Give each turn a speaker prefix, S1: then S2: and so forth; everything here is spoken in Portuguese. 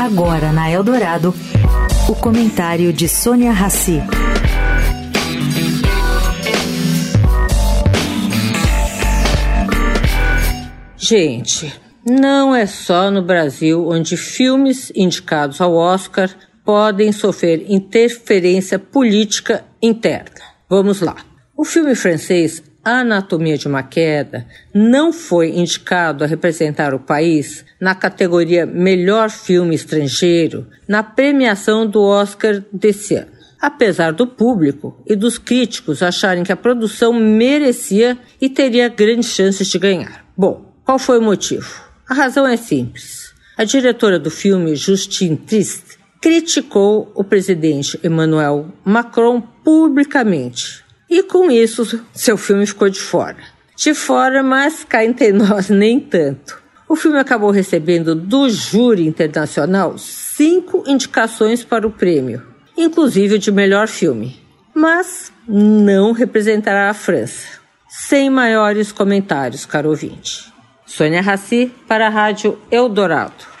S1: Agora na Eldorado, o comentário de Sônia Rassi.
S2: Gente, não é só no Brasil onde filmes indicados ao Oscar podem sofrer interferência política interna. Vamos lá. O filme francês Anatomia de uma Queda não foi indicado a representar o país na categoria Melhor Filme Estrangeiro na premiação do Oscar desse ano. Apesar do público e dos críticos acharem que a produção merecia e teria grandes chances de ganhar. Bom, qual foi o motivo? A razão é simples. A diretora do filme, Justine Trist, criticou o presidente Emmanuel Macron publicamente e com isso, seu filme ficou de fora. De fora, mas cá entre nós nem tanto. O filme acabou recebendo do júri internacional cinco indicações para o prêmio, inclusive o de melhor filme, mas não representará a França. Sem maiores comentários, caro ouvinte. Sônia Raci, para a Rádio Eldorado.